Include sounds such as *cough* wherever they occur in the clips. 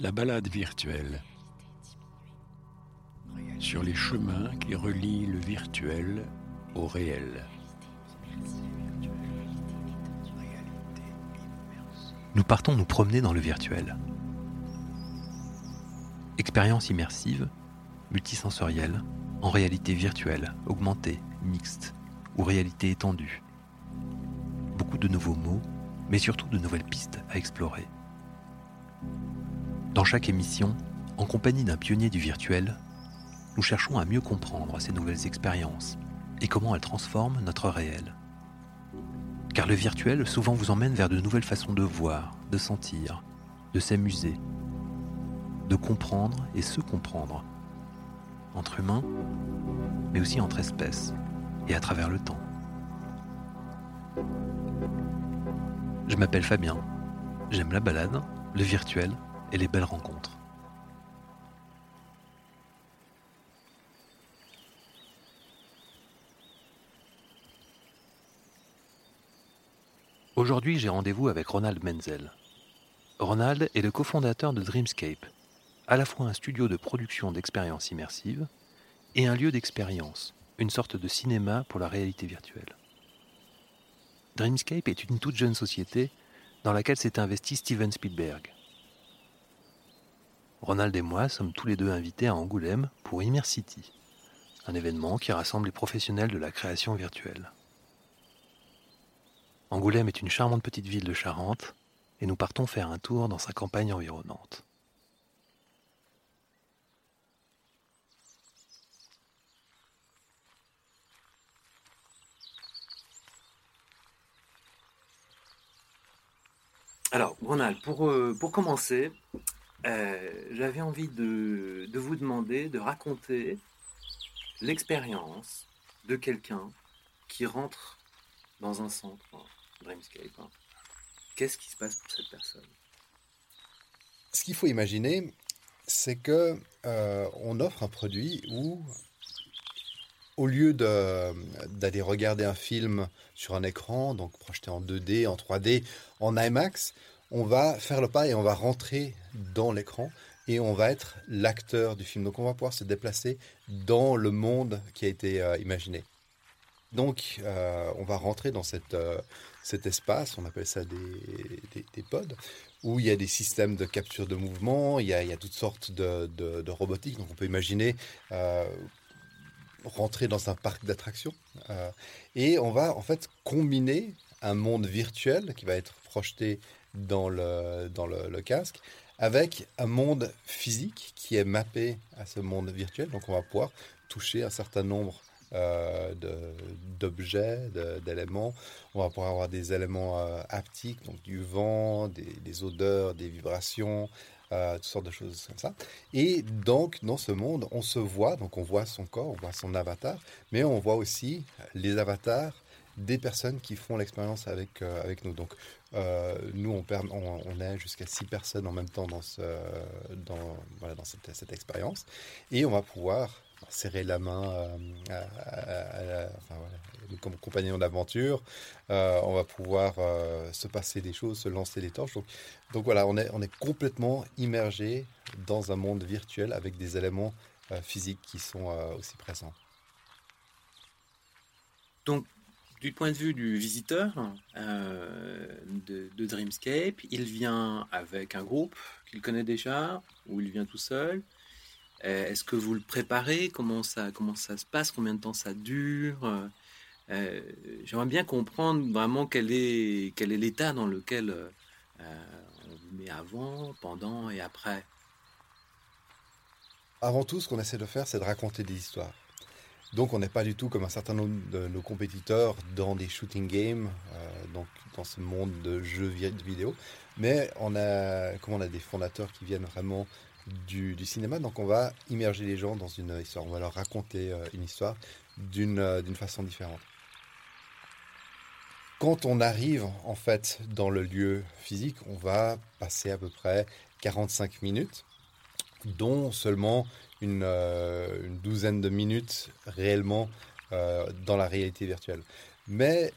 La balade virtuelle. Sur les chemins qui relient le virtuel au réel. Nous partons nous promener dans le virtuel. Expérience immersive, multisensorielle, en réalité virtuelle, augmentée, mixte ou réalité étendue. Beaucoup de nouveaux mots, mais surtout de nouvelles pistes à explorer. Dans chaque émission, en compagnie d'un pionnier du virtuel, nous cherchons à mieux comprendre ces nouvelles expériences et comment elles transforment notre réel. Car le virtuel souvent vous emmène vers de nouvelles façons de voir, de sentir, de s'amuser, de comprendre et se comprendre, entre humains, mais aussi entre espèces et à travers le temps. Je m'appelle Fabien, j'aime la balade, le virtuel et les belles rencontres. Aujourd'hui, j'ai rendez-vous avec Ronald Menzel. Ronald est le cofondateur de Dreamscape, à la fois un studio de production d'expériences immersives et un lieu d'expérience, une sorte de cinéma pour la réalité virtuelle. Dreamscape est une toute jeune société dans laquelle s'est investi Steven Spielberg. Ronald et moi sommes tous les deux invités à Angoulême pour Immersity, un événement qui rassemble les professionnels de la création virtuelle. Angoulême est une charmante petite ville de Charente et nous partons faire un tour dans sa campagne environnante. Alors, Ronald, pour, euh, pour commencer, euh, j'avais envie de, vous demander de raconter l'expérience de quelqu'un qui rentre dans un centre, hein, Dreamscape. Hein. Qu'est-ce qui se passe pour cette personne? Ce qu'il faut imaginer, c'est que euh, on offre un produit où, au lieu d'aller regarder un film sur un écran, donc projeté en 2D, en 3D, en IMAX, on va faire le pas et on va rentrer dans l'écran et on va être l'acteur du film. Donc on va pouvoir se déplacer dans le monde qui a été euh, imaginé. Donc euh, on va rentrer dans euh, cet espace, on appelle ça des, pods, où il y a des systèmes de capture de mouvement, il y a, il y a toutes sortes de, de, de, robotique. Donc on peut imaginer rentrer dans un parc d'attractions. et on va en fait combiner un monde virtuel qui va être projeté dans le, dans le, casque, avec un monde physique qui est mappé à ce monde virtuel. Donc on va pouvoir toucher un certain nombre euh, d'objets, d'éléments. On va pouvoir avoir des éléments euh, haptiques, donc du vent, des, odeurs, des vibrations, euh, toutes sortes de choses comme ça. Et donc, dans ce monde, on se voit, donc on voit son corps, on voit son avatar, mais on voit aussi les avatars des personnes qui font l'expérience avec, avec nous. Donc, euh, nous, on, on est jusqu'à six personnes en même temps dans, cette, expérience. Et on va pouvoir serrer la main euh, comme compagnon d'aventure. Euh, on va pouvoir se passer des choses, se lancer des torches. Donc, voilà, on est, complètement immergé dans un monde virtuel avec des éléments physiques qui sont aussi présents. Donc, du point de vue du visiteur euh, de, Dreamscape, il vient avec un groupe qu'il connaît déjà ou il vient tout seul euh, Est-ce que vous le préparez? Comment ça, comment ça se passe? Combien de temps ça dure? Euh, J'aimerais bien comprendre vraiment quel est quel est l'état dans lequel on vous met avant, pendant et après. Avant tout, ce qu'on essaie de faire, c'est de raconter des histoires. Donc on n'est pas du tout comme un certain nombre de nos compétiteurs dans des shooting games, euh, donc dans ce monde de jeux vidéo. Mais on a, comme on a des fondateurs qui viennent vraiment du, cinéma, donc on va immerger les gens dans une histoire, on va leur raconter euh, une histoire d'une euh, d'une façon différente. Quand on arrive en fait dans le lieu physique, on va passer à peu près 45 minutes, dont seulement une, euh, une, douzaine de minutes réellement euh, dans la réalité virtuelle. Mais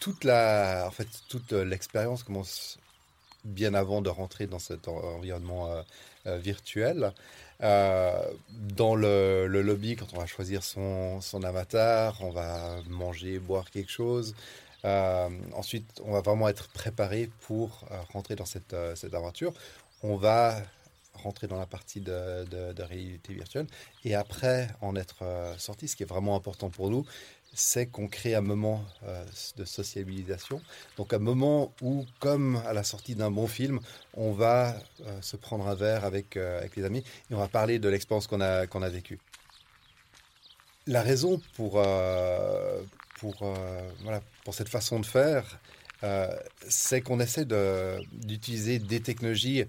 toute la, en fait, toute l'expérience commence bien avant de rentrer dans cet environnement virtuel. dans le, lobby, quand on va choisir son, son, avatar, on va manger, boire quelque chose. ensuite, on va vraiment être préparé pour rentrer dans cette, cette aventure. On va rentrer dans la partie de, réalité virtuelle. Et après en être euh, sorti, ce qui est vraiment important pour nous, c'est qu'on crée un moment euh, de sociabilisation. Donc un moment où, comme à la sortie d'un bon film, on va euh, se prendre un verre avec, avec les amis et on va parler de l'expérience qu'on a, qu'on a vécue. La raison pour, pour, voilà, pour cette façon de faire, c'est qu'on essaie d'utiliser des technologies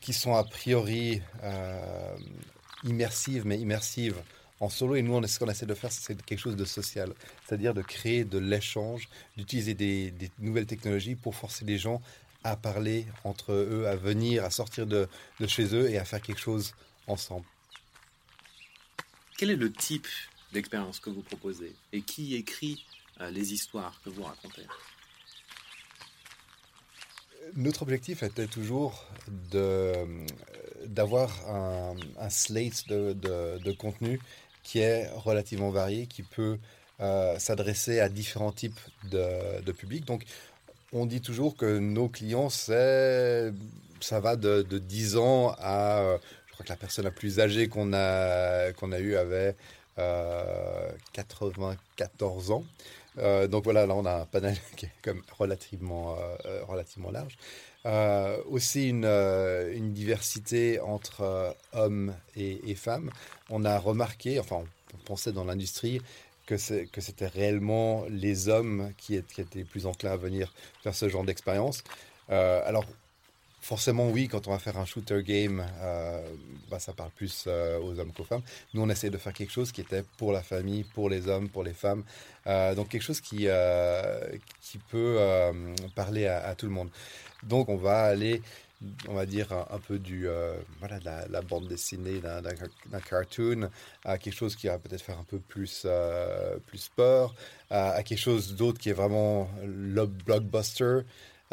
qui sont a priori euh, immersives, mais immersives en solo. Et nous, ce qu'on essaie de faire, c'est quelque chose de social, c'est-à-dire de créer de l'échange, d'utiliser des, nouvelles technologies pour forcer les gens à parler entre eux, à venir, à sortir de, de chez eux et à faire quelque chose ensemble. Quel est le type d'expérience que vous proposez? Et qui écrit euh, les histoires que vous racontez? Notre objectif était toujours d'avoir un, slate de, contenu qui est relativement varié, qui peut euh, s'adresser à différents types de, de publics. Donc, on dit toujours que nos clients, ça va de, 10 ans à, euh, je crois que la personne la plus âgée qu'on a, qu'on a eue avait 94 euh, ans. Euh, donc voilà, là on a un panel *laughs* qui est comme relativement, euh, relativement large. aussi une, une, diversité entre hommes et, femmes. On a remarqué, enfin on pensait dans l'industrie que c'était réellement les hommes qui, qui, étaient plus enclins à venir faire ce genre d'expérience. alors Forcément, oui, quand on va faire un shooter game, euh, bah, ça parle plus euh, aux hommes qu'aux femmes. Nous, on essaie de faire quelque chose qui était pour la famille, pour les hommes, pour les femmes. Euh, donc, quelque chose qui, qui peut parler à, tout le monde. Donc, on va aller, on va dire, un, peu du, voilà, de la, bande dessinée, d'un cartoon, à quelque chose qui va peut-être faire un peu plus, plus peur, à quelque chose d'autre qui est vraiment le blockbuster.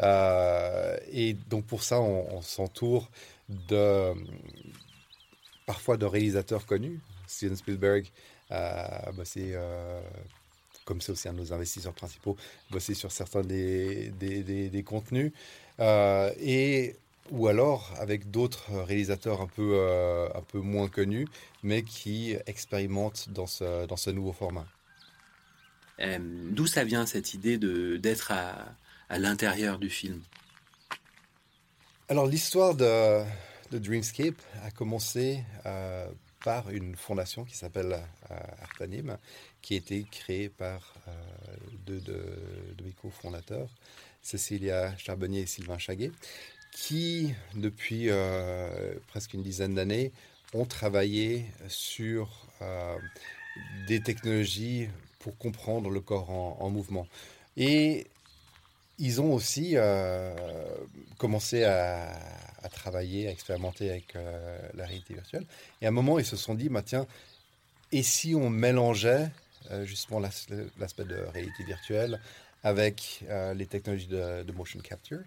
Euh, et donc pour ça, on, s'entoure de parfois de réalisateurs connus. Steven Spielberg a bossé, euh, comme c'est aussi un de nos investisseurs principaux, bossé sur certains des, des, contenus. Euh, et ou alors avec d'autres réalisateurs un peu, un peu moins connus, mais qui expérimentent dans ce, dans ce nouveau format. D'où ça vient cette idée d'être à, à l'intérieur du film Alors l'histoire de, Dreamscape a commencé euh, par une fondation qui s'appelle euh, Artanim, qui a été créée par euh, deux de, mes cofondateurs, Cécilia Charbonnier et Sylvain Chaguet, qui depuis presque une dizaine d'années ont travaillé sur des technologies pour comprendre le corps en, en mouvement. Et ils ont aussi euh, commencé à, travailler, à expérimenter avec euh, la réalité virtuelle. Et à un moment, ils se sont dit, bah, tiens, et si on mélangeait euh, justement l'aspect de réalité virtuelle avec les technologies de, motion capture?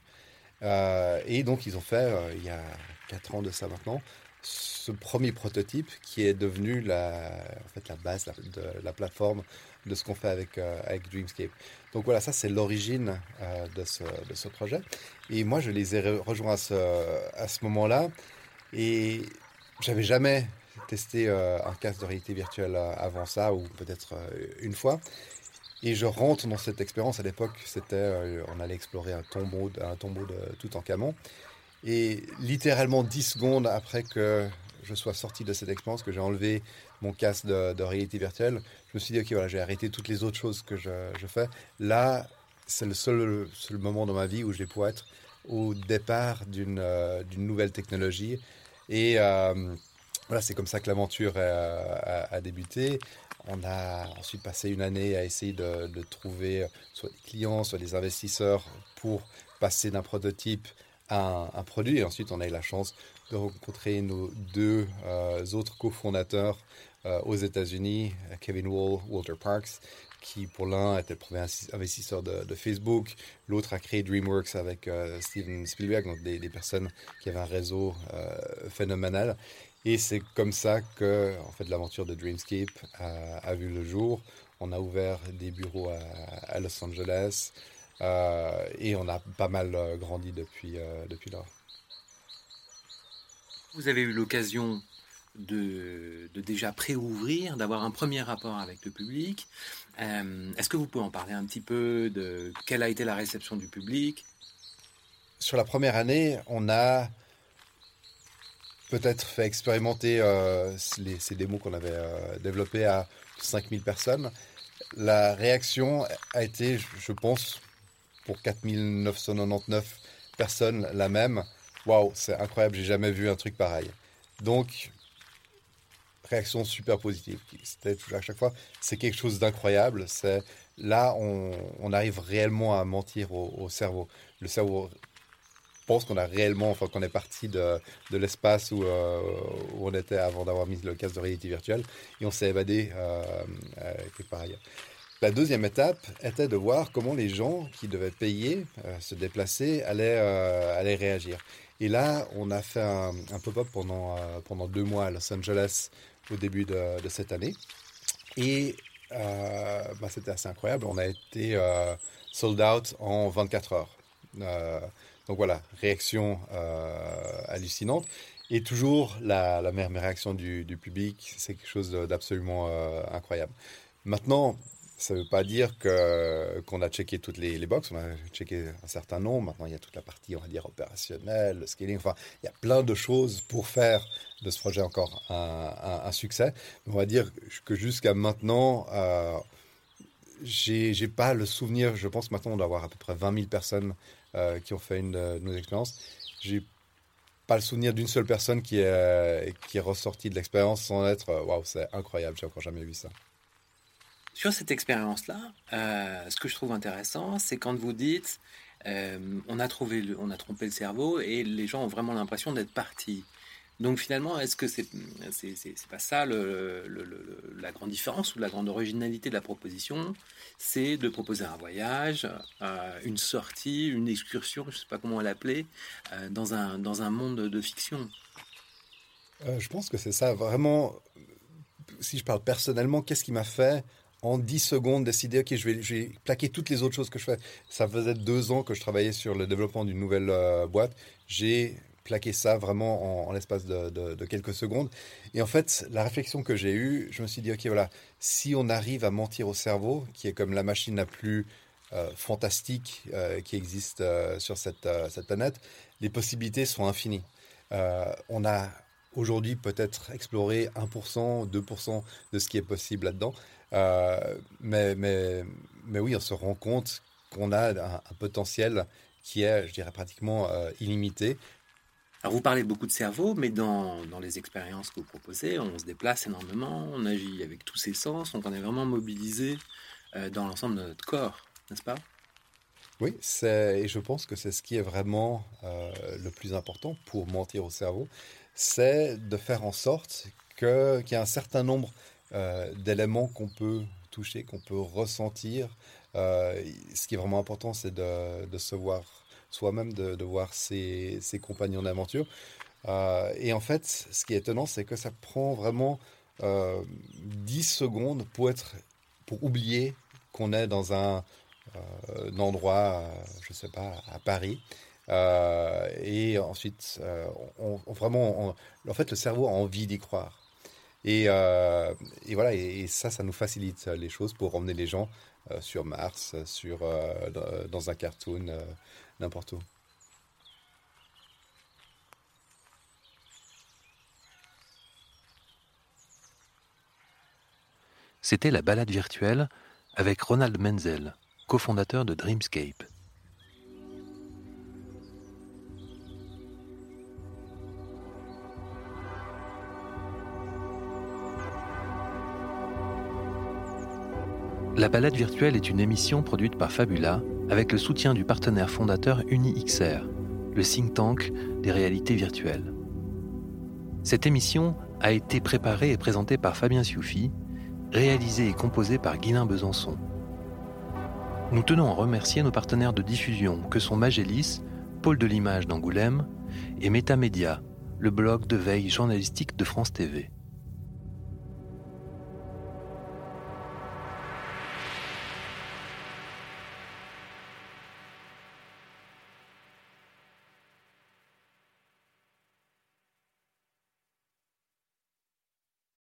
Et donc, ils ont fait, il y a quatre ans de ça maintenant, ce premier prototype qui est devenu la, fait, la base de la plateforme de ce qu'on fait avec Dreamscape. Donc voilà, ça c'est l'origine euh, de, ce, projet. Et moi, je les ai rejoints à ce, à ce moment-là. Et j'avais jamais testé euh, un casque de réalité virtuelle euh, avant ça, ou peut-être une fois. Et je rentre dans cette expérience. À l'époque, c'était, on allait explorer un tombeau, un tombeau de Toutankhamon. Et littéralement 10 secondes après que je sois sorti de cette expérience, que j'ai enlevé mon casque de, réalité virtuelle, je me suis dit, ok, voilà, j'ai arrêté toutes les autres choses que je, fais. Là, c'est le seul, moment dans ma vie où je vais pouvoir être au départ d'une euh, nouvelle technologie. Et euh, voilà, c'est comme ça que l'aventure a, a, débuté. On a ensuite passé une année à essayer de, de trouver soit des clients, soit des investisseurs pour passer d'un prototype à un, produit. Et ensuite, on a eu la chance de rencontrer nos deux euh, autres cofondateurs aux États-Unis, Kevin Wall, Walter Parks, qui pour l'un était le premier investisseur de, Facebook, l'autre a créé DreamWorks avec Steven Spielberg, donc des, personnes qui avaient un réseau phénoménal. Et c'est comme ça que en fait, l'aventure de Dreamscape a, vu le jour. On a ouvert des bureaux à, Los Angeles euh, et on a pas mal euh, grandi depuis, euh, depuis lors. Vous avez eu l'occasion de, déjà préouvrir, d'avoir un premier rapport avec le public. Est-ce que vous pouvez en parler un petit peu de quelle a été la réception du public? Sur la première année, on a peut-être fait expérimenter euh, ces démos qu'on avait euh, développées à 5000 personnes. La réaction a été, je pense, pour 4999 personnes la même. Waouh, c'est incroyable, j'ai jamais vu un truc pareil. Donc, réaction super positive. C'était à chaque fois, c'est quelque chose d'incroyable. C'est là, on, arrive réellement à mentir au, au cerveau. Le cerveau pense qu'on a réellement, enfin qu'on est parti de, de l'espace où, euh, on était avant d'avoir mis le casque de réalité virtuelle et on s'est évadé euh, euh. La deuxième étape était de voir comment les gens qui devaient payer, se déplacer, allaient, allaient réagir. Et là, on a fait un, pop-up pendant, pendant deux mois à Los Angeles au début de, cette année. Et bah, c'était assez incroyable. On a été sold out en 24 heures. Donc voilà, réaction euh, hallucinante. Et toujours la, même réaction du, public, c'est quelque chose d'absolument euh, incroyable. Maintenant, ça ne veut pas dire qu'on a checké toutes les, les boxes, on a checké un certain nombre. Maintenant, il y a toute la partie, on va dire, opérationnelle, le scaling. Enfin, il y a plein de choses pour faire de ce projet encore un, succès. On va dire que jusqu'à maintenant, euh, j'ai pas le souvenir. Je pense maintenant on doit avoir à peu près 20 000 personnes euh, qui ont fait une de nos expériences. J'ai pas le souvenir d'une seule personne qui est, qui est ressortie de l'expérience sans être euh, waouh, c'est incroyable, j'ai encore jamais vu ça. Sur cette expérience-là, euh, ce que je trouve intéressant, c'est quand vous dites on, a trouvé on a trompé le cerveau et les gens ont vraiment l'impression d'être partis. Donc finalement, est-ce que c'est pas ça le, la grande différence ou la grande originalité de la proposition? C'est de proposer un voyage, euh, une sortie, une excursion, je sais pas comment l'appeler, euh, dans, un, dans un monde de fiction. Euh, je pense que c'est ça. Vraiment, si je parle personnellement, qu'est-ce qui m'a fait en 10 secondes décider, ok, je vais, plaquer toutes les autres choses que je fais. Ça faisait deux ans que je travaillais sur le développement d'une nouvelle boîte. J'ai plaquer ça vraiment en, l'espace de, quelques secondes. Et en fait, la réflexion que j'ai eue, je me suis dit, ok, voilà, si on arrive à mentir au cerveau, qui est comme la machine la plus euh, fantastique euh, qui existe euh, sur cette, planète, les possibilités sont infinies. on a aujourd'hui peut-être exploré 1%, 2% de ce qui est possible là-dedans. Mais, mais, mais oui, on se rend compte qu'on a un, un, potentiel qui est, je dirais, pratiquement illimité. Alors vous parlez beaucoup de cerveau, mais dans, dans, les expériences que vous proposez, on se déplace énormément, on agit avec tous ses sens, donc on est vraiment mobilisé euh, dans l'ensemble de notre corps, n'est-ce pas? Oui, et je pense que c'est ce qui est vraiment euh, le plus important pour mentir au cerveau, c'est de faire en sorte qu'il y ait un certain nombre euh, d'éléments qu'on peut toucher, qu'on peut ressentir. ce qui est vraiment important, c'est de, se voir soi-même de, voir ses, compagnons d'aventure. Euh, et en fait, ce qui est étonnant, c'est que ça prend vraiment euh, 10 secondes pour, oublier qu'on est dans un, euh, endroit, je ne sais pas, à Paris. Euh, et ensuite, vraiment, en fait, le cerveau a envie d'y croire. Et, et voilà, et, ça, ça nous facilite les choses pour emmener les gens sur Mars, sur, dans un cartoon, n'importe où. C'était la balade virtuelle avec Ronald Menzel, cofondateur de Dreamscape. La balade virtuelle est une émission produite par Fabula avec le soutien du partenaire fondateur UniXR, le think tank des réalités virtuelles. Cette émission a été préparé et présenté par Fabien Sioufi, réalisé et composé par Guilain Besançon. Nous tenons à remercier nos partenaires de diffusion que sont Magélis, Pôle de l'image d'Angoulême et Métamédia, le blog de veille journalistique de France TV.